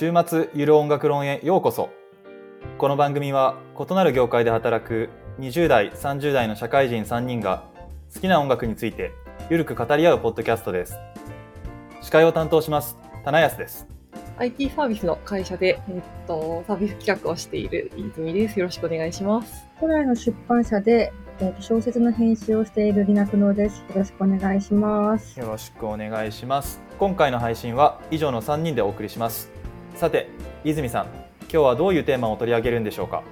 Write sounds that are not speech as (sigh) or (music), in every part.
週末ゆる音楽論へようこそこの番組は異なる業界で働く20代30代の社会人3人が好きな音楽についてゆるく語り合うポッドキャストです司会を担当します棚安です IT サービスの会社で、えっと、サービス企画をしている泉です。よろしくお願いします。都内の出版社で、えーと小説の編集をしているりなくのです。よろしくお願いします。よろしくお願いします今回の配信は以上の3人でお送りしますさて泉さん今日はどういうテーマを取り上げるんでしょうか？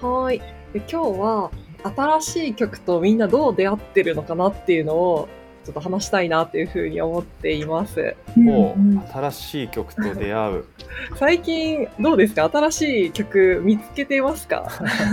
はーい。で今日は、新しい曲とみんなどう出会ってるのかなっていうのを、ちょっと話したいなというふうに思っています。もう新しい曲と出会う。(laughs) 最近、どうですか？新しい曲見つけてますか？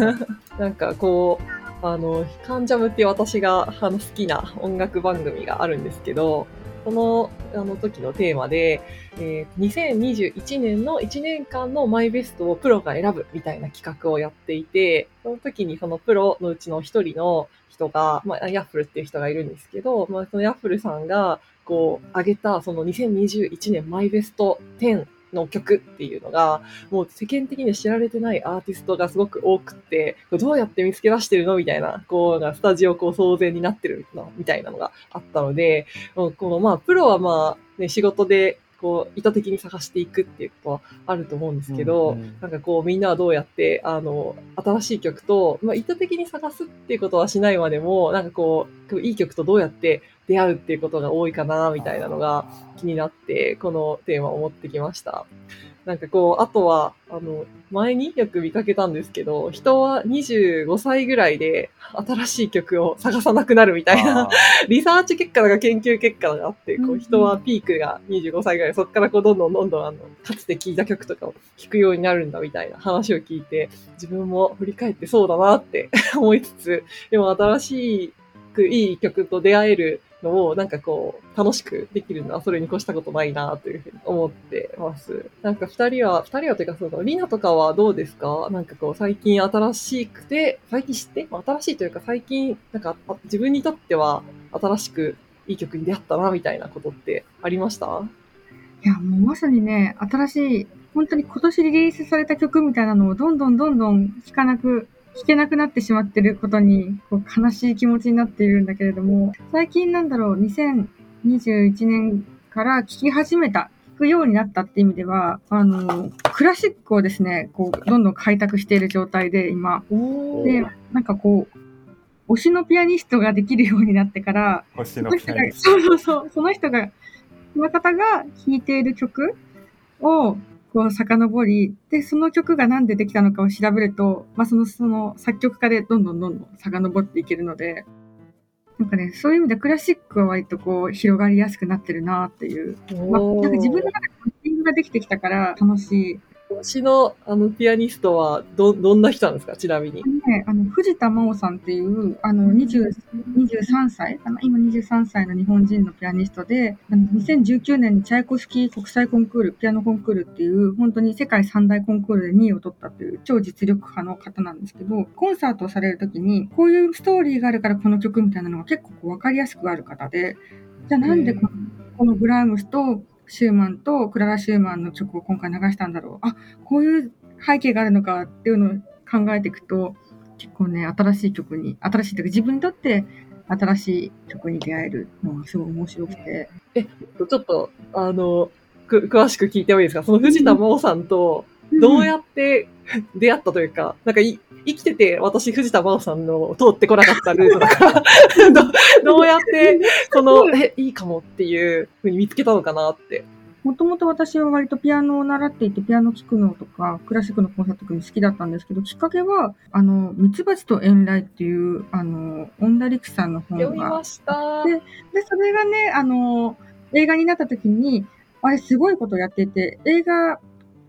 (laughs) なんかこう、あの、カンジャムっていう私があの好きな音楽番組があるんですけど、このあの時のテーマで、えー2021年の1年間のマイベストをプロが選ぶみたいな企画をやっていて、その時にそのプロのうちの一人の人が、まあ、ヤッフルっていう人がいるんですけど、まあ、そのヤッフルさんが、こう、上げたその2021年マイベスト10の曲っていうのが、もう世間的に知られてないアーティストがすごく多くって、どうやって見つけ出してるのみたいな、こう、スタジオこう騒然になってるのみたいなのがあったので、このまあ、プロはまあ、ね、仕事で、こう、意図的に探していくっていうことはあると思うんですけど、うんうんなんかこう、みんなはどうやって、あの、新しい曲と、まあ、意図的に探すっていうことはしないまでも、なんかこう、いい曲とどうやって出会うっていうことが多いかな、みたいなのが気になって、このテーマを持ってきました。なんかこう、あとは、あの、前によく見かけたんですけど、人は25歳ぐらいで新しい曲を探さなくなるみたいなリサーチ結果とか研究結果があって、こう人はピークが25歳ぐらい、そこからこうどんどんどんどんあの、かつて聴いた曲とかを聴くようになるんだみたいな話を聞いて、自分も振り返ってそうだなって思いつつ、でも新しくいい曲と出会えるのをなんかこう、楽しくできるのはそれに越したことないなというふうに思ってます。なんか二人は、二人はというかその、リナとかはどうですか？なんかこう、最近新しくて、最近知って？まあ新しいというか最近、なんか自分にとっては新しくいい曲に出会ったなみたいなことってありました？いや、もうまさにね、新しい、本当に今年リリースされた曲みたいなのをどんどんどんどん聴かなく、聴けなくなってしまってることに、こう悲しい気持ちになっているんだけれども、最近なんだろう、2021年から聴き始めた、聴くようになったって意味では、あの、クラシックをですね、こう、どんどん開拓している状態で、今。おで、なんかこう、推しのピアニストができるようになってから、星そのピアニ、スそうそうそう、その人が、その方が弾いている曲を、こう、遡り、で、その曲が何でできたのかを調べると、まあ、その、その作曲家でどんどんどんどん遡っていけるので、なんかね、そういう意味でクラシックは割とこう、広がりやすくなってるなっていう。まあ、なんか自分の中でマッチングができてきたから楽しい。推しのあのピアニストはど、どんな人なんですか？ちなみに。ね、あの、藤田真央さんっていう、あの、23歳かな今23歳の日本人のピアニストで、あの2019年にチャイコフスキー国際コンクール、ピアノコンクールっていう、本当に世界三大コンクールで2位を取ったっていう超実力派の方なんですけど、コンサートをされるときに、こういうストーリーがあるからこの曲みたいなのが結構こう分かりやすくある方で、じゃあなんでこのこのブラームスとシューマンとクララ・シューマンの曲を今回流したんだろう。あ、こういう背景があるのかっていうのを考えていくと、結構ね、新しい曲に、新しいというか自分にとって新しい曲に出会えるのがすごい面白くて。えちょっと、あの、く、詳しく聞いてもいいですか？その藤田真央さんと、どうやって出会ったというか、なんかい、生きてて私藤田真央さんの通ってこなかったルートだから、(laughs) どどうやって、この、え、いいかもっていうふうに見つけたのかなって。もともと私は割とピアノを習っていて、ピアノ聴くのとか、クラシックのコンサートとか好きだったんですけど、きっかけは、あの、ミツバチと遠雷っていう、あの、オンダリクさんの本が読みました。でで、それがね、あの、映画になった時に、あれすごいことをやっていて、映画、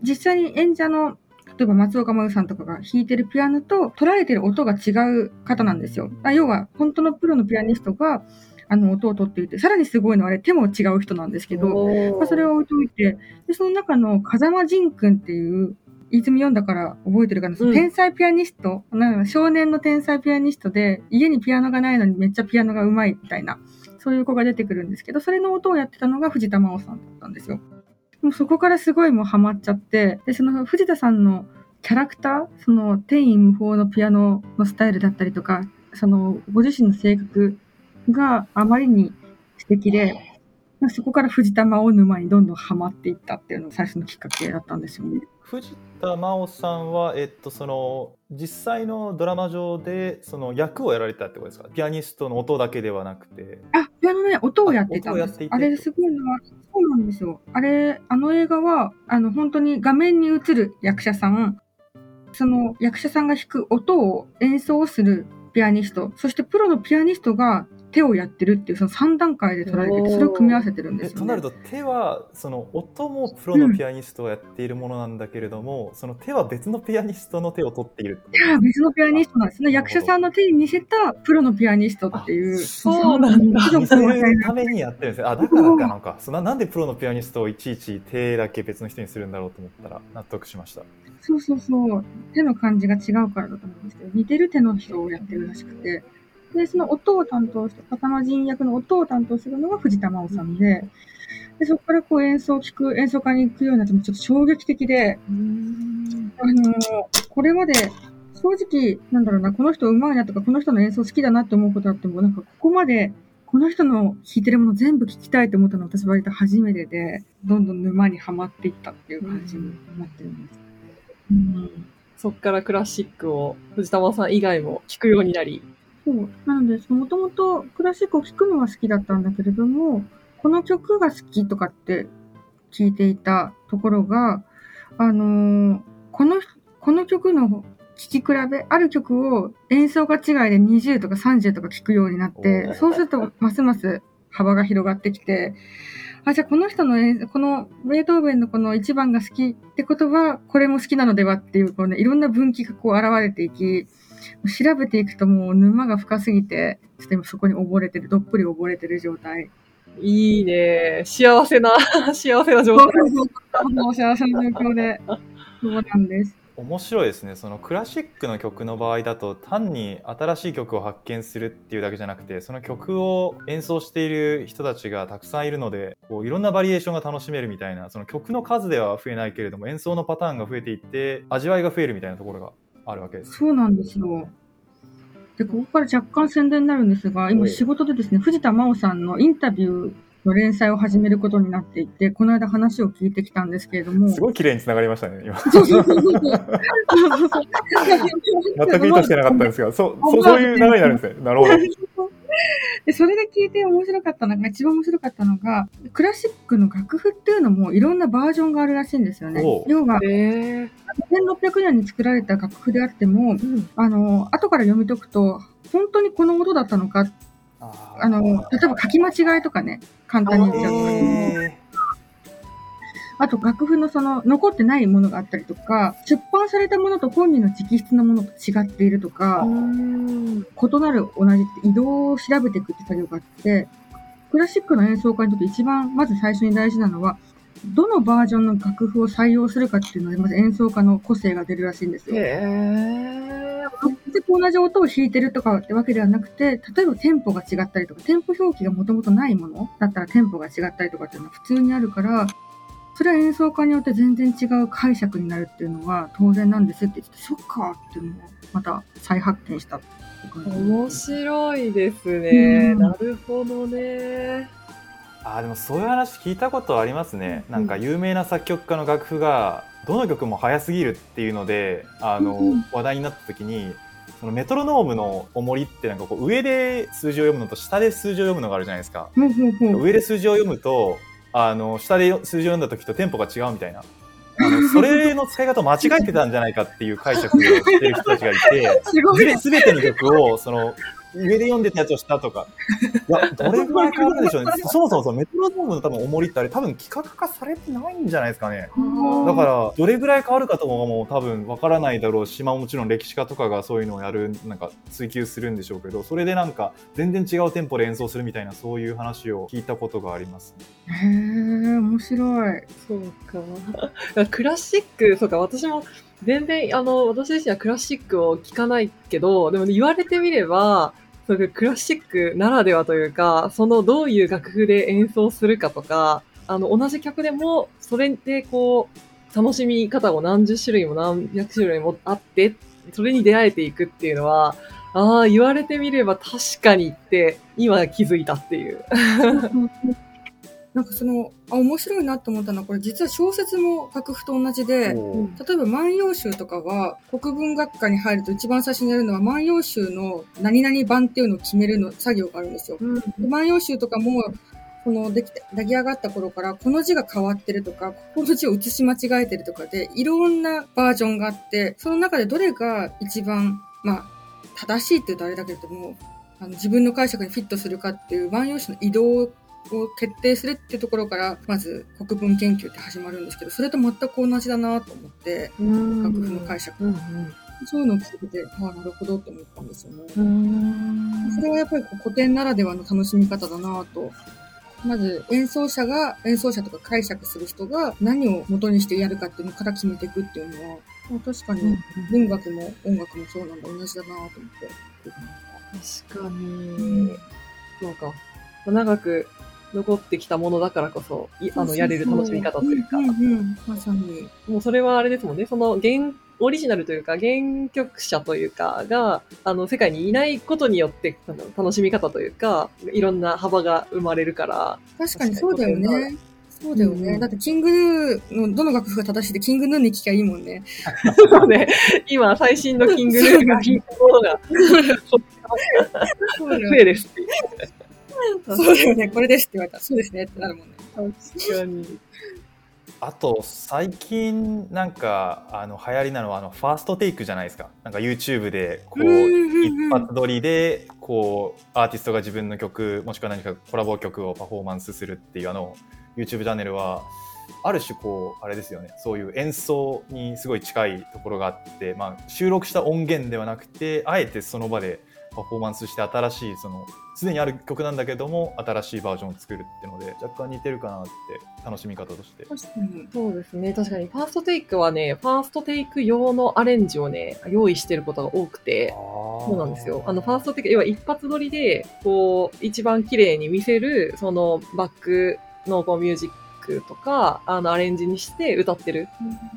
実際に演者の、例えば松岡真優さんとかが弾いてるピアノと捉えてる音が違う方なんですよ。あ要は、本当のプロのピアニストが、あの、音を取っていて、さらにすごいのはあれ手も違う人なんですけど、まあ、それを置いといて、で、その中の風間仁君っていう、泉読んだから覚えてるかな、うん天才ピアニスト、な少年の天才ピアニストで、家にピアノがないのにめっちゃピアノが上手いみたいな、そういう子が出てくるんですけど、それの音をやってたのが藤田真央さんだったんですよ。もうそこからすごいもうハマっちゃって、で、その藤田さんのキャラクター、その天衣無法のピアノのスタイルだったりとか、そのご自身の性格があまりに素敵で、そこから藤田が追う沼にどんどんハマっていったっていうのが最初のきっかけだったんですよね。藤田真央さんは、えっと、その実際のドラマ上でその役をやられてたってことですか？ピアニストの音だけではなくて。あ、ピアノね、音をやってたんです。あれすごいのは、そうなんですよ。あれ、あの映画は、あの、本当に画面に映る役者さん、その役者さんが弾く音を演奏するピアニスト、そしてプロのピアニストが手をやってるっていう、その3段階で捉えてて、それを組み合わせてるんですよ、ね。えとなると手はその音もプロのピアニストがやっているものなんだけれども、その手は別のピアニストの手を取っている手は別のピアニストなんですね。役者さんの手に似せたプロのピアニストっていう。そうなんだ似せるためにやってるんですね。あ、だからかなんか。そななんでプロのピアニストをいちいち手だけ別の人にするんだろうと思ったら納得しました。そうそうそう。手の感じが違うからだと思うんですけど、似てる手の人をやってるらしくて。で、その音を担当して、刀魔人役の音を担当するのが藤田真央さんで、で、そこからこう演奏を聴く、演奏会に行くようになってもちょっと衝撃的で、あのこれまで、正直、なんだろうな、この人上手いなとか、この人の演奏好きだなって思うことあっても、なんかここまで、この人の弾いてるもの全部聞きたいと思ったのは私割と初めてで、どんどん沼にはまっていったっていう感じになってるんです。うんそっからクラシックを藤玉さん以外も聴くようになり。そう。なので、もともとクラシックを聴くのは好きだったんだけれども、この曲が好きとかって聞いていたところが、あのーこの、この曲の聴き比べ、ある曲を演奏が違いで20とか30とか聴くようになっおてー、そうするとますます幅が広がってきて、あ、じゃあこの人の演このベートーベンのこの一番が好きってことは、これも好きなのではっていう、こうね、いろんな分岐がこう現れていき、調べていくともう沼が深すぎて、ちょっと今そこに溺れてる、どっぷり溺れてる状態。いいね。幸せな、(laughs) 幸せな状態。そうそうそう。もう幸せな状況で。そうなんです。面白いですねそのクラシックの曲の場合だと単に新しい曲を発見するっていうだけじゃなくてその曲を演奏している人たちがたくさんいるのでこういろんなバリエーションが楽しめるみたいなその曲の数では増えないけれども演奏のパターンが増えていって味わいが増えるみたいなところがあるわけです。そうなんですよ。で、ここから若干宣伝になるんですが、今仕事でですね、藤田真央さんのインタビューの連載を始めることになっていて、この間話を聞いてきたんですけれども。すごい綺麗に繋がりましたね、今。そうそうそうそう。(laughs) そうそうそう全く意図してなかったんですが、そう、そうそういう流れになるんですね。なるほど。(laughs) で、それで聞いて面白かったのが、一番面白かったのが、クラシックの楽譜っていうのもいろんなバージョンがあるらしいんですよね。要は、え1600年に作られた楽譜であっても、うん。あの、後から読み解くと、本当にこの音だったのか、ああの、例えば書き間違いとかね、簡単に言っちゃうと、えあと楽譜のその残ってないものがあったりとか、出版されたものと本人の直筆のものと違っているとか、うん。異なる同じ移動を調べていくって作業があって、クラシックの演奏家にとって一番まず最初に大事なのは、どのバージョンの楽譜を採用するかっていうので、まず演奏家の個性が出るらしいんですよ。同じ音を弾いてるとかってわけではなくて、例えばテンポが違ったりとか、テンポ表記がもともとないものだったらテンポが違ったりとかっていうのは普通にあるから、それは演奏家によって全然違う解釈になるっていうのは当然なんですって言って、そっかっていうのをまた再発見した面白いですね。うんなるほどね。あーでもそういう話聞いたことありますね。なんか有名な作曲家の楽譜がどの曲も速すぎるっていうのであの、話題になった時にそのメトロノームの重りってなんかこう上で数字を読むのと下で数字を読むのがあるじゃないですか。上で数字を読むとあの下で数字を読んだ時とテンポが違うみたいな。あのそれの使い方を間違えてたんじゃないかっていう解釈をしてる人たちがいて、(laughs) すべての曲をその上で読んでたやつを下とか。いや、どれぐらい変わるんでしょうね。(laughs) そもそもそのメトロノームの多分重りってあれ多分規格化されてないんじゃないですかね。だから、どれぐらい変わるかとかも多分わからないだろうし、まあもちろん歴史家とかがそういうのをやる、なんか追求するんでしょうけど、それでなんか全然違うテンポで演奏するみたいなそういう話を聞いたことがあります、ね。へえ、面白い。そうか。(laughs) クラシック、そうか、私も全然、あの、私自身はクラシックを聴かないけど、でも言われてみれば、そういうクラシックならではというか、そのどういう楽譜で演奏するかとか、あの、同じ曲でも、それでこう、楽しみ方を何十種類も何百種類もあって、それに出会えていくっていうのは、ああ、言われてみれば確かにって、今気づいたっていう。(laughs) なんかその、あ、面白いなと思ったのは、これ実は小説も楽譜と同じで、例えば万葉集とかは、国文学科に入ると一番最初にやるのは万葉集の何々版っていうのを決めるの作業があるんですよ。うん。で万葉集とかも、その、できて、出来上がった頃から、この字が変わってるとか、この字を写し間違えてるとかで、いろんなバージョンがあって、その中でどれが一番、まあ、正しいって言うとあれだけれども、あの自分の解釈にフィットするかっていう万葉集の移動を決定するってところから、まず国文研究って始まるんですけど、それと全く同じだなと思って、うん楽譜の解釈。うんそういうのを聞いて、ああ、なるほどって思ったんですよね。うん。それはやっぱり古典ならではの楽しみ方だなと。まず演奏者が、演奏者とか解釈する人が何を元にしてやるかっていうのから決めていくっていうのは、まあ、確かに文学も音楽もそうなんだ、同じだなと思って。確かに。そうか。長く残ってきたものだからこそ、いあの、やれる楽しみ方というかうん、まさに。もうそれはあれですもんね。その原、オリジナルというか、原曲者というかが、あの、世界にいないことによって、あの楽しみ方というか、いろんな幅が生まれるから、確かにそうだよね。そうだよね。うんだって、キングヌーのどの楽譜が正しいって、キングヌーに聞きゃいいもんね。そうね、今、最新のキングヌーが弾いたものが (laughs) そうです。そうだよね。これですって言われたら、そうですねってなるもんね。確かに。あと最近なんかあの流行りなのはあのファーストテイクじゃないですかなんか YouTube でこう一発撮りでこうアーティストが自分の曲もしくは何かコラボ曲をパフォーマンスするっていうあの YouTube チャンネルはある種こうあれですよねそういう演奏にすごい近いところがあって、まあ、収録した音源ではなくてあえてその場でパフォーマンスして新しいそのすでにある曲なんだけども新しいバージョンを作るっていうので若干似てるかなって楽しみ方として確かに。そうですね。確かに、ファーストテイクはね、ファーストテイク用のアレンジをね、用意してることが多くて、そそうなんですよ。あの、ファーストテイク、要は一発撮りで、こう、一番綺麗に見せる、その、バックのこうミュージックとか、あの、アレンジにして歌ってる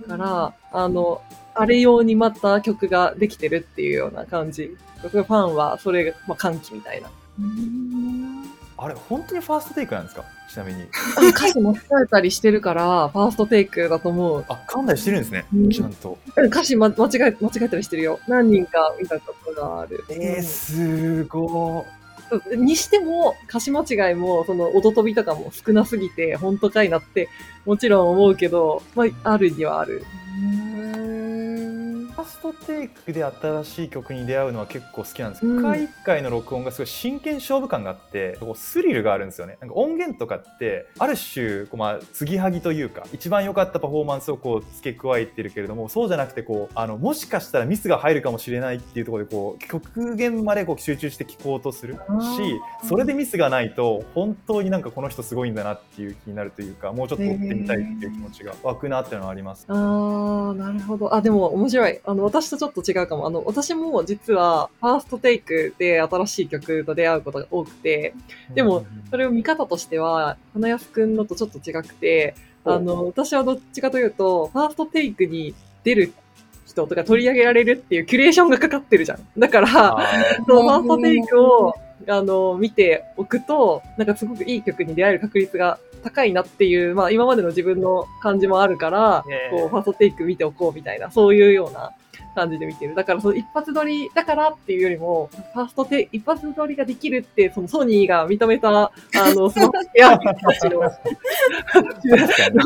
から、あの、あれ用にまた曲ができてるっていうような感じ。僕ファンはそれが、まあ、歓喜みたいな。うんあれ本当にファーストテイクなんですか？ちなみにあ歌詞間違えたりしてるから、ファーストテイクだと思う。あ噛んだりしてるんですね、うんちゃんと歌詞、ま、間違え、間違えたりしてるよ。何人か見たことがある。えー、すごそうにしても、歌詞間違いも、その、音飛びとかも少なすぎて、本当かいなって、もちろん思うけど、まあ、あるにはある。ファーストテイクで新しい曲に出会うのは結構好きなんですうん一回一回の録音がすごい真剣勝負感があってこうスリルがあるんですよねなんか音源とかってある種こう、まあ、継ぎはぎというか一番良かったパフォーマンスをこう付け加えてるけれどもそうじゃなくてこうあのもしかしたらミスが入るかもしれないっていうところでこう極限までこう集中して聴こうとするしそれでミスがないと本当になんかこの人すごいんだなっていう気になるというかもうちょっと追ってみたいっていう気持ちが湧くなっていうのはあります。あー、なるほど。あ、でも面白い。あの、私とちょっと違うかも。あの、私も実は、ファーストテイクで新しい曲と出会うことが多くて、でもそれを見方としては、花安くんのとちょっと違くて、あの、私はどっちかというと、ファーストテイクに出る人とか取り上げられるっていうキュレーションがかかってるじゃん。だから、そのファーストテイクを、あの、見ておくと、なんかすごくいい曲に出会える確率が高いなっていう、まあ今までの自分の感じもあるから、こう、ファーストテイク見ておこうみたいな、そういうような感じで見てる。だからその一発撮りだからっていうよりも、ファーストテイク、一発撮りができるって、そのソニーが認めた、あの、スマホエアたちの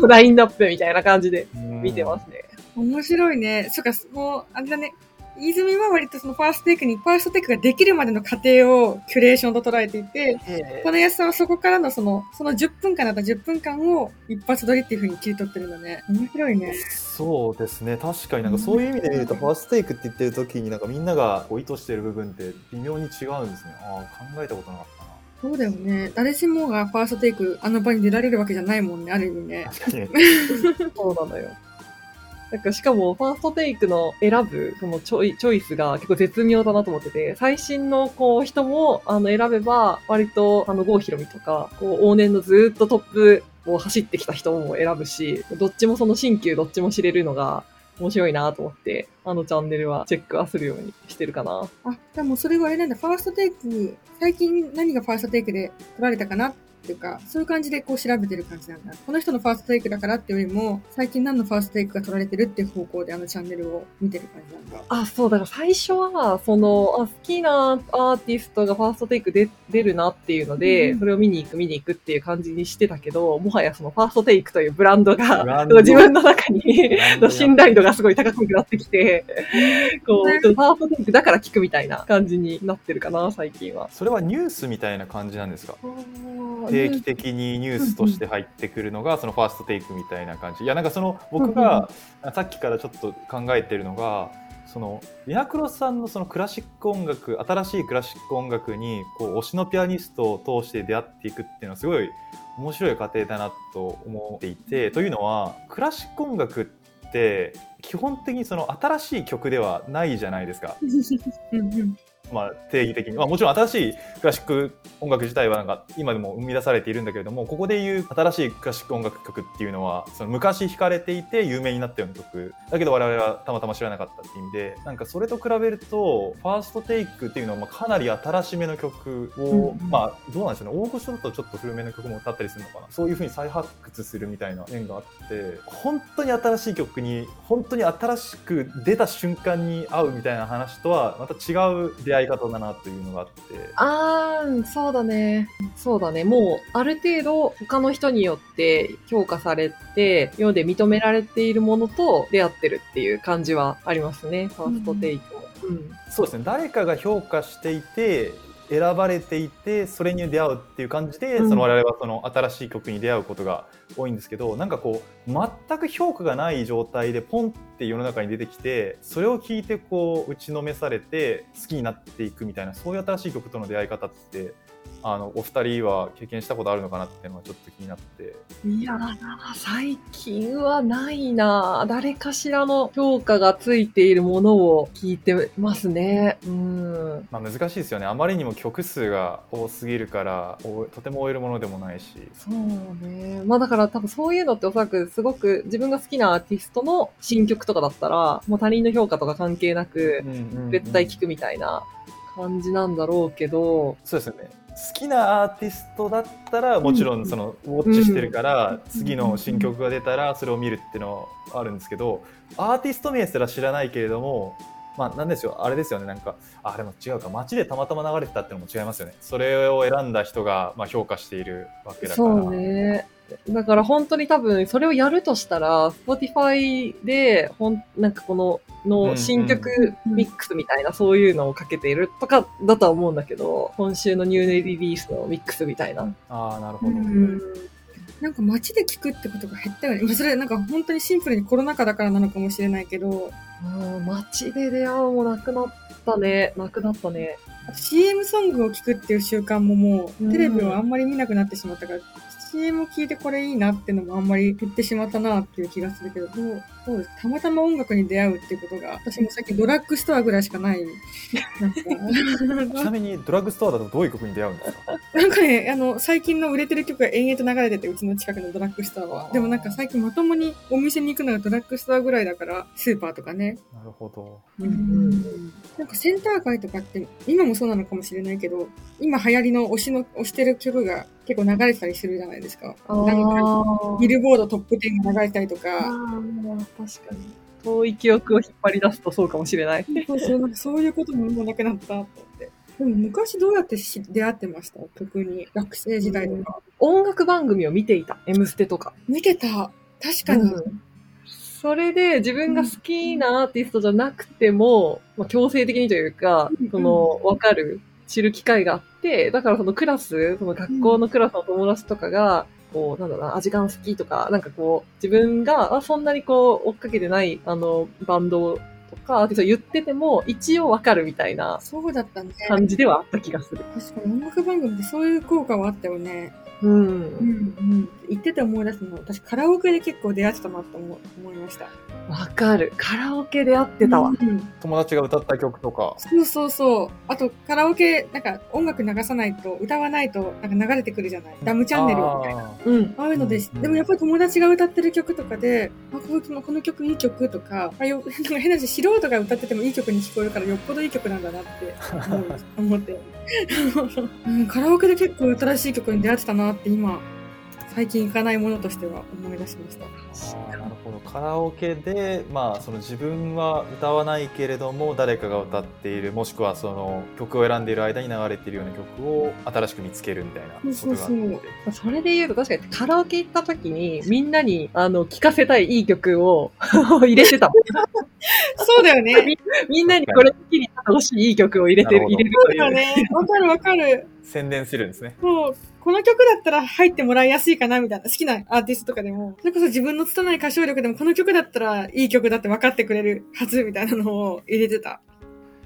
のラインナップみたいな感じで見てますね。面白いね。そっか、もう、あれだね。泉は割とそのファーストテイクに、ファーストテイクができるまでの過程をキュレーションと捉えていて、金安さんはそこからのその、その10分間だったら10分間を一発撮りっていう風に切り取ってるんだね。面白いね。そうですね確かになんかそういう意味で見るとファーストテイクって言ってる時になんかみんながこう意図してる部分って微妙に違うんですねああ考えたことなかったなそうだよね。誰しもがファーストテイク、あの場に出られるわけじゃないもんね、ある意味ね。確かに (laughs) そうなのよ。なんかしかも、ファーストテイクの選ぶ、そのチョイチョイスが結構絶妙だなと思ってて、最新のこう人もあの選べば、割とあの郷ひろみとか、こう往年のずーっとトップを走ってきた人も選ぶし、どっちもその新旧どっちも知れるのが面白いなと思って、あのチャンネルはチェックはするようにしてるかな。あ、でもそれはあれなんだ、ファーストテイク、最近何がファーストテイクで撮られたかなっていうか、そういう感じでこう調べてる感じなんだ。この人のファーストテイクだからっていうよりも、最近何のファーストテイクが撮られてるっていう方向であのチャンネルを見てる感じなんだ。あ、そう、だから最初は、その、あ好きなアーティストがファーストテイクで出るなっていうので、うんそれを見に行く見に行くっていう感じにしてたけど、もはやそのファーストテイクというブランドが、ド自分の中に信頼度がすごい高くなってきて、こう、ファーストテイクだから聞くみたいな感じになってるかな、最近は。それはニュースみたいな感じなんですか？定期的にニュースとして入ってくるのがそのファーストテイクみたいな感じ。いやなんかその僕がさっきからちょっと考えてるのがそのリナクロさんのそのクラシック音楽新しいクラシック音楽にこう推しのピアニストを通して出会っていくっていうのはすごい面白い過程だなと思っていてというのはクラシック音楽って基本的にその新しい曲ではないじゃないですか。(laughs) まあ、定義的に、まあ、もちろん新しいクラシック音楽自体はなんか今でも生み出されているんだけれどもここでいう新しいクラシック音楽曲っていうのはその昔弾かれていて有名になったような曲だけど我々はたまたま知らなかったっていう意味でなんかそれと比べるとファーストテイクっていうのはまあかなり新しめの曲を、うんうん。まあどうなんでしょうね。大御所だとちょっと古めの曲も歌ったりするのかな。そういうふうに再発掘するみたいな面があって本当に新しい曲に本当に新しく出た瞬間に合うみたいな話とはまた違う出会い方だなというのがあってあー、そうだね。そうだね。もう、ある程度、他の人によって評価されて、世で認められているものと出会ってるっていう感じはありますね。ファーストテイクも。うん。そうですね誰かが評価していて選ばれていてそれに出会うっていう感じで、うん。その我々はその新しい曲に出会うことが多いんですけどなんかこう全く評価がない状態でポンって世の中に出てきてそれを聞いてこう打ちのめされて好きになっていくみたいなそういう新しい曲との出会い方ってあのお二人は経験したことあるのかなっていうのはちょっと気になって。いやー、最近はないな。誰かしらの評価がついているものを聞いてますね。うん。まあ、難しいですよね。あまりにも曲数が多すぎるからおとても追えるものでもないし。そうね。まあだから多分そういうのっておそらくすごく自分が好きなアーティストの新曲とかだったら、もう他人の評価とか関係なく、絶対聞くみたいな感じなんだろうけど、そうですよね。好きなアーティストだったらもちろんそのウォッチしてるから次の新曲が出たらそれを見るっていうのはあるんですけどアーティスト名すら知らないけれどもまあなんですよ。あれですよね。なんかあでも違うか。街でたまたま流れてたっていうのも違いますよね。それを選んだ人がまあ評価しているわけだから。そうね。だから本当に多分それをやるとしたら、Spotify で、ほん、なんかこの、の新曲ミックスみたいなそういうのをかけているとかだとは思うんだけど、今週のニューリリースのミックスみたいな。ああなるほど、うんなんか街で聞くってことが減ったよね。まあそれなんか本当にシンプルにコロナ禍だからなのかもしれないけど、うん街で出会うもなくなったね。なくなったね。あと CM ソングを聞くっていう習慣ももうんうテレビをあんまり見なくなってしまったから、CM を聞いてこれいいなってのもあんまり減ってしまったなっていう気がするけど、どうそうですたまたま音楽に出会うっていうことが、私もさっきドラッグストアぐらいしかない。なんか (laughs) ちなみにドラッグストアだとどういう曲に出会うんですか？なんかね、あの、最近の売れてる曲が延々と流れてて、うちの近くのドラッグストアは。でもなんか最近まともにお店に行くのがドラッグストアぐらいだから、スーパーとかね。なるほどうんなんかセンター街とかって、今もそうなのかもしれないけど、今流行りの推しの、推してる曲が結構流れてたりするじゃないですか。あなんかービルボードトップ10が流れてたりとあか。ー確かに。遠い記憶を引っ張り出すとそうかもしれない。そうそう、なんかそういうことももうなくなったと思って。でも昔どうやってし出会ってました？曲に。学生時代とか。音楽番組を見ていた。M ステとか。見てた。確かに。うんそれで自分が好きなアーティストじゃなくても、まあ、強制的にというかうん、その、わかる、知る機会があって、だからそのクラス、その学校のクラスの友達とかが、こう、なんだろうな、アジカン好きとか、なんかこう、自分が、あ、そんなにこう、追っかけてない、あの、バンドとか、アーティスト言ってても、一応わかるみたいなそうだったね。感じではあった気がする。確かに音楽番組ってそういう効果はあったよね。うん。うんうん。言ってて思い出すのは、私カラオケで結構出会ってたなと思思いました。わかる。カラオケで会ってたわ。うん友達が歌った曲とか。そうそうそう。あと、カラオケ、なんか音楽流さないと、歌わないと、なんか流れてくるじゃない。ダムチャンネルみたいな。あうん。ああいうので、うんでもやっぱり友達が歌ってる曲とかで、あ、このこの曲いい曲とか、あよなんか変な話、素人が歌っててもいい曲に聞こえるからよっぽどいい曲なんだなって思 (laughs) って、(laughs) うん。カラオケで結構新しい曲に出会ってたなって今、最近行かないものとしては思い出しました。ーなるほどカラオケで、まあ、その自分は歌わないけれども誰かが歌っているもしくはその曲を選んでいる間に流れているような曲を新しく見つけるみたいなことがあってそうそうそれで言うと確かにカラオケ行った時にみんなにあの聴かせたいいい曲を (laughs) 入れてたもん。そうだよね。(laughs) みんなにこれ好きになってほしいいい曲を入れてる、入れるそうという。だよね。わかるわかる。宣伝するんですねそう、この曲だったら入ってもらいやすいかなみたいな、好きなアーティストとかでも、それこそ自分の拙い歌唱力でもこの曲だったらいい曲だって分かってくれるはずみたいなのを入れてた。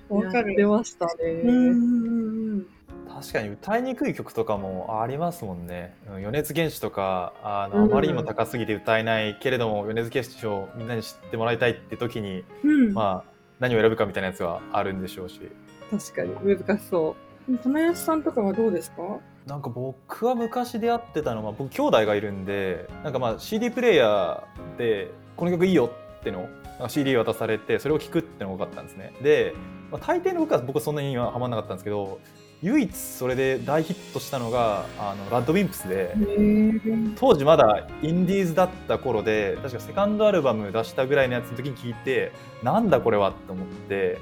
わかる。やってましたね。うんうんうん確かに歌いにくい曲とかもありますもんね。うん米津玄師とかあの、うんあまりにも高すぎて歌えないけれども米津玄師をみんなに知ってもらいたいって時に、うん。うん。まあ、何を選ぶかみたいなやつはあるんでしょうし確かに難しそ棚安さんとかはどうですか？なんか僕は昔出会ってたのは僕兄弟がいるんでなんかまあ CD プレイヤーでこの曲いいよっての CD 渡されてそれを聴くってのが多かったんですね。で、まあ、大抵の僕は僕はそんなにはハマんなかったんですけど唯一それで大ヒットしたのがあのラッドウィンプスでへ当時まだインディーズだった頃で確かセカンドアルバム出したぐらいのやつの時に聞いてなんだこれはって思って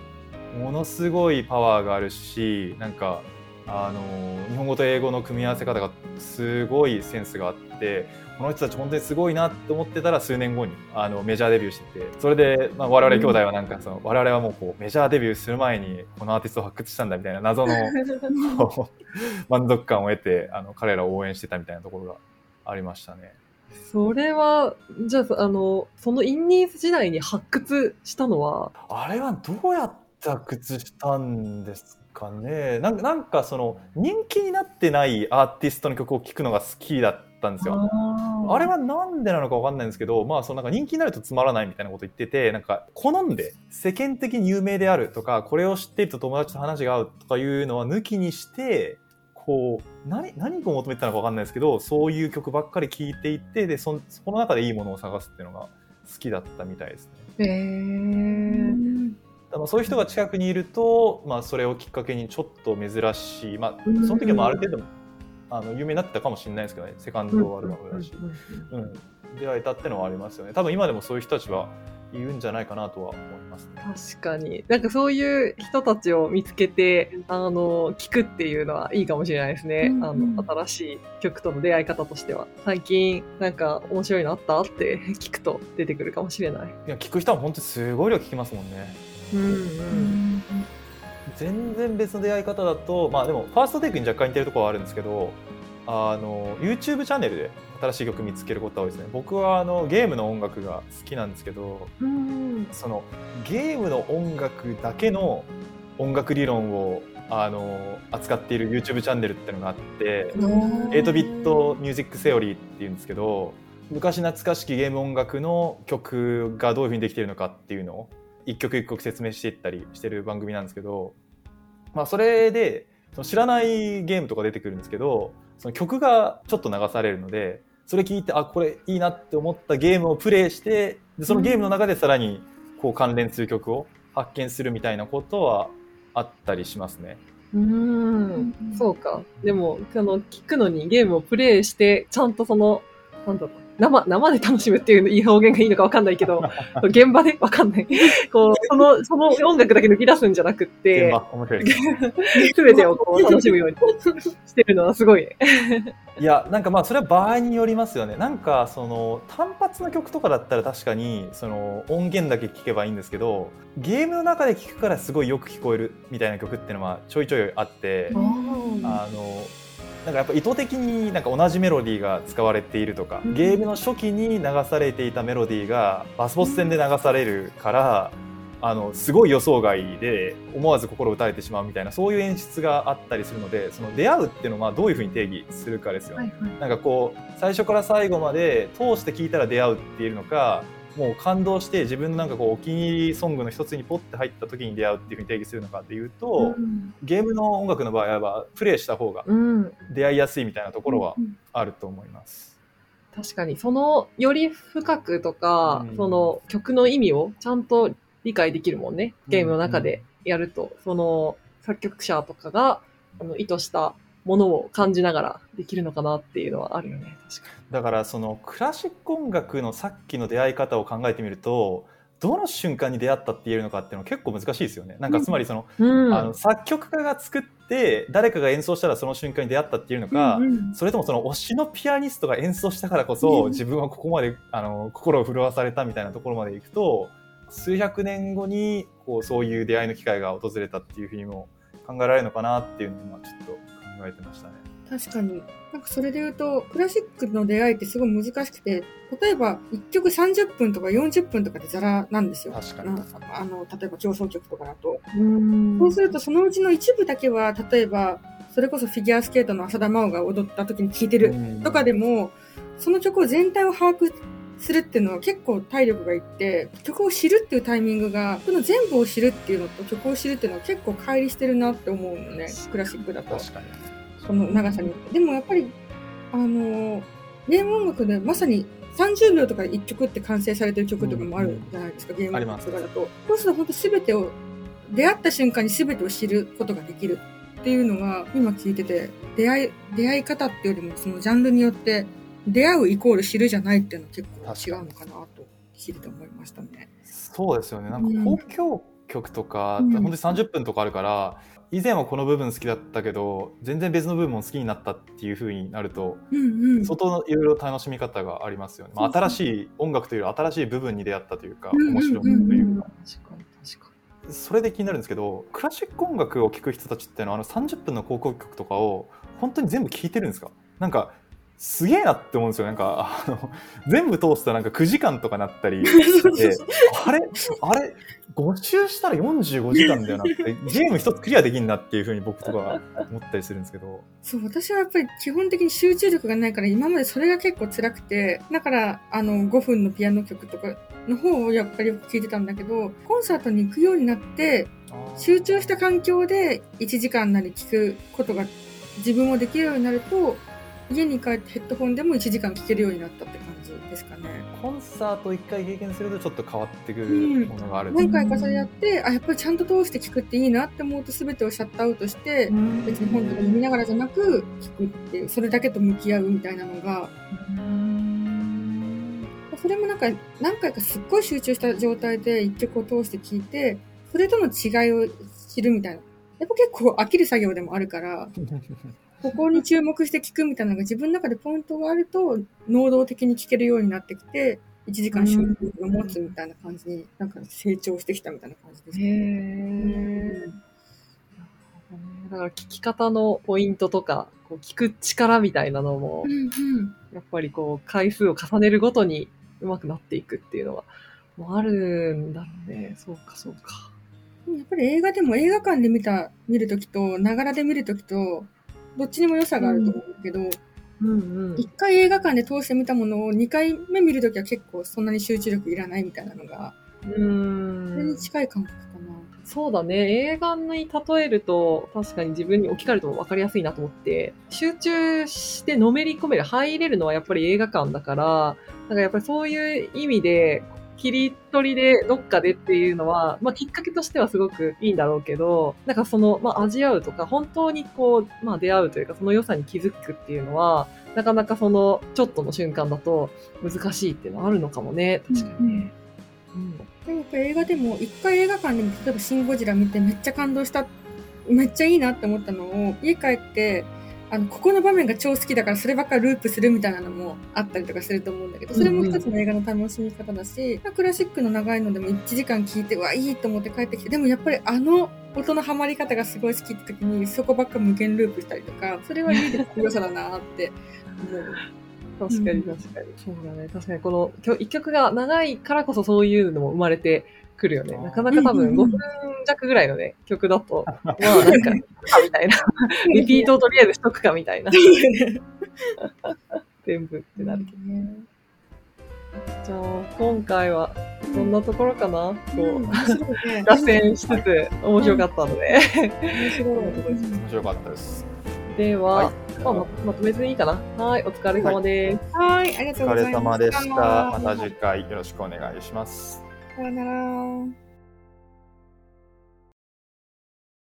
ものすごいパワーがあるしなんかあの日本語と英語の組み合わせ方がすごいセンスがあってこの人たち本当にすごいなって思ってたら数年後にあのメジャーデビューしててそれで、まあ、我々兄弟はなんかその我々はもうこうメジャーデビューする前にこのアーティストを発掘したんだみたいな謎の (laughs) 満足感を得てあの彼らを応援してたみたいなところがありましたね。う。それは、じゃあ、あの、そのインニーズ時代に発掘したのは、あれはどうやって発掘したんですかねなんかなんかその人気になってないアーティストの曲を聴くのが好きだったんですよ。ああれはなんでなのかわかんないんですけど、まあ、そのなんか人気になるとつまらないみたいなこと言ってて、なんか好んで世間的に有名であるとか、これを知っていると友達と話が合うとかいうのは抜きにして、こう、何、何を求めてたのかわかんないですけど、そういう曲ばっかり聴いていて、で、そその中でいいものを探すっていうのが好きだったみたいですね。へーだからそういう人が近くにいると、まあ、それをきっかけにちょっと珍しい、まあ、その時はまあある程度あの有名になってたかもしれないですけどねセカンドアルバムだし、うん、出会えたってのはありますよね多分今でもそういう人たちはいるんじゃないかなとは思いますね。確かに。なんかそういう人たちを見つけて、あの、聞くっていうのはいいかもしれないですね。うんうんあの、新しい曲との出会い方としては。最近、なんか面白いのあったって聞くと出てくるかもしれない。いや聞く人は本当にすごい量聞きますもんね。うんう。うんん全然別の出会い方だとまあでもファーストテイクに若干似てるところはあるんですけどあの YouTube チャンネルで新しい曲見つけることは多いですね僕はあのゲームの音楽が好きなんですけどうん。そのゲームの音楽だけの音楽理論をあの扱っている YouTube チャンネルっていうのがあって8ビットミュージックセオリーっていうんですけど昔懐かしきゲーム音楽の曲がどういうふうにできているのかっていうのを一曲一曲説明していったりしてる番組なんですけど、まあ、それでその知らないゲームとか出てくるんですけどその曲がちょっと流されるのでそれ聞いてあこれいいなって思ったゲームをプレイしてでそのゲームの中でさらにこう関連する曲を発見するみたいなことはあったりしますね。うん。そうか。でも、あの、聞くのにゲームをプレイして、ちゃんとその、なんだろう。生、生で楽しむっていう表現がいいのかわかんないけど、現場で？わかんない。こう、その、その音楽だけ抜き出すんじゃなくっ現て、場面白いですべてをこう楽しむようにしてるのはすごいね。いやなんかまあそれは場合によりますよねなんかその単発の曲とかだったら確かにその音源だけ聴けばいいんですけどゲームの中で聴くからすごいよく聞こえるみたいな曲っていうのはちょいちょいあってあのなんかやっぱ意図的になんか同じメロディーが使われているとかうんゲームの初期に流されていたメロディーがラスボス戦で流されるからあのすごい予想外で思わず心打たれてしまうみたいなそういう演出があったりするのでその出会うっていうのはどういうふうに定義するかですよね。はいはい。なんかこう最初から最後まで通して聞いたら出会うっていうのかもう感動して自分のなんかこうお気に入りソングの一つにポッて入った時に出会うっていうふうに定義するのかっていうと、うん。ゲームの音楽の場合はプレイした方がうん、出会いやすいみたいなところはうん。あると思います。確かに、その、より深くとか、うん。その曲の意味をちゃんと理解できるもんね。ゲームの中でやると、その作曲者とかが、あの、意図したものを感じながらできるのかなっていうのはあるよね。確かだからそのクラシック音楽のさっきの出会い方を考えてみるとどの瞬間に出会ったって言えるのかっていうのは結構難しいですよね。なんかつまりその、に。うん。あの作曲家が作って誰かが演奏したらその瞬間に出会ったっていうのか、うんうんそれともその推しのピアニストが演奏したからこそ、うん自分はここまであの心を震わされたみたいなところまでいくと数百年後にこうそういう出会いの機会が訪れたっていうふうにも考えられるのかなっていうのを今ちょっと考えてましたね。確かに。なんかそれで言うと、クラシックの出会いってすごい難しくて、例えば1曲30分とか40分とかでザラなんですよ。確かになあの、例えば競争曲とかだと。うんそうするとそのうちの一部だけは、例えば、それこそフィギュアスケートの浅田真央が踊った時に聴いてるとかでも、その曲を全体を把握するっていうのは結構体力がいって、曲を知るっていうタイミングが、この全部を知るっていうのと曲を知るっていうのは結構乖離してるなって思うのね、クラシックだと。確かにその長さに。でもやっぱり、あの、ゲーム音楽でまさに30秒とかで1曲って完成されてる曲とかもあるじゃないですか、ゲーム音あります楽とかだと。そうすると本当全てを、出会った瞬間に全てを知ることができるっていうのが今聞いてて、出会い、出会い方っていうよりもそのジャンルによって、出会うイコール知るじゃないっていうのは結構違うのかなと聞いてて思いましたね。そうですよね。なんか交響曲とか、うん。本当に30分とかあるから以前はこの部分好きだったけど全然別の部分も好きになったっていう風になるとうんうん。相当いろいろ楽しみ方がありますよね、まあ、新しい音楽というより新しい部分に出会ったというかうんうんうん面白みというか。それで気になるんですけどクラシック音楽を聴く人たちっていうのはあの30分の交響曲とかを本当に全部聴いてるんですか？なんかすげえなって思うんですよ。なんかあの (laughs) 全部通すとなんか9時間とかなったり (laughs) してあれ？あれ？5周したら45時間だよなってゲーム一つクリアできんなっていうふうに僕とかは思ったりするんですけど。そう、私はやっぱり基本的に集中力がないから、今までそれが結構辛くて、だから、あの、5分のピアノ曲とかの方をやっぱりよく聴いてたんだけど、コンサートに行くようになって、集中した環境で1時間なり聴くことが自分もできるようになると、家に帰ってヘッドホンでも1時間聴けるようになったって感じですかね。コンサート1回経験するとちょっと変わってくるものがある。んです何回かそれやって、あ、やっぱりちゃんと通して聴くっていいなって思うと全てをシャットアウトして、に別に本とか読みながらじゃなく聴くっていう、それだけと向き合うみたいなのが、それもなんか何回かすっごい集中した状態で一曲を通して聴いて、それとの違いを知るみたいな。やっぱ結構飽きる作業でもあるから、(laughs) ここに注目して聴くみたいなのが自分の中でポイントがあると、能動的に聴けるようになってきて、1時間集中力を持つみたいな感じに、なんか成長してきたみたいな感じですへね。え。だから聞き方のポイントとか、こう聞く力みたいなのもう、んうんやっぱりこう回数を重ねるごとに上手くなっていくっていうのは、もうあるんだろうね。そうかそうか。やっぱり映画でも映画館で見た、見るときと、ながらで見るときと、どっちにも良さがあると思うけど、うんうん一、回映画館で通して見たものを二回目見るときは結構そんなに集中力いらないみたいなのが、うそれんに。近い感覚かな。そうだね。映画に例えると、確かに自分に置き換えると分かりやすいなと思って、集中してのめり込める、入れるのはやっぱり映画館だから、なんかやっぱりそういう意味で、切り取りでどっかでっていうのは、まあきっかけとしてはすごくいいんだろうけど、なんかその、まあ味わうとか、本当にこう、まあ出会うというか、その良さに気づくっていうのは、なかなかその、ちょっとの瞬間だと難しいっていうのはあるのかもね。確かにね。うんでもやっぱり映画でも、一回映画館でも、例えばシン・ゴジラ見てめっちゃ感動した、めっちゃいいなって思ったのを、家帰って、あの、ここの場面が超好きだからそればっかりループするみたいなのもあったりとかすると思うんだけど、それも一つの映画の楽しみ方だし、クラシックの長いのでも1時間聞いて、うわ、いいと思って帰ってきて、でもやっぱりあの音のハマり方がすごい好きって時に、そこばっか無限ループしたりとか、それは家で聞く良さだなって思う。(laughs) 確かに確かに。そうだね。確かにこの一曲が長いからこそそういうのも生まれてくるよね。なかなか多分5うんうんうん分弱ぐらいのね、(laughs) 曲だと、まあなんか、みたいな。(laughs) リピートをとりあえずしとくかみたいな。(laughs) 全部ってなるけどね。じゃあ、今回は、そんなところかな、うんこう、脱線しつつ、面白かったので。面白かったです。では、はいまあ、ままとめずにいいかな。はい、お疲れ様です。はい、ありがとお疲れうございました。様でした。また次回よろしくお願いします。さよなら。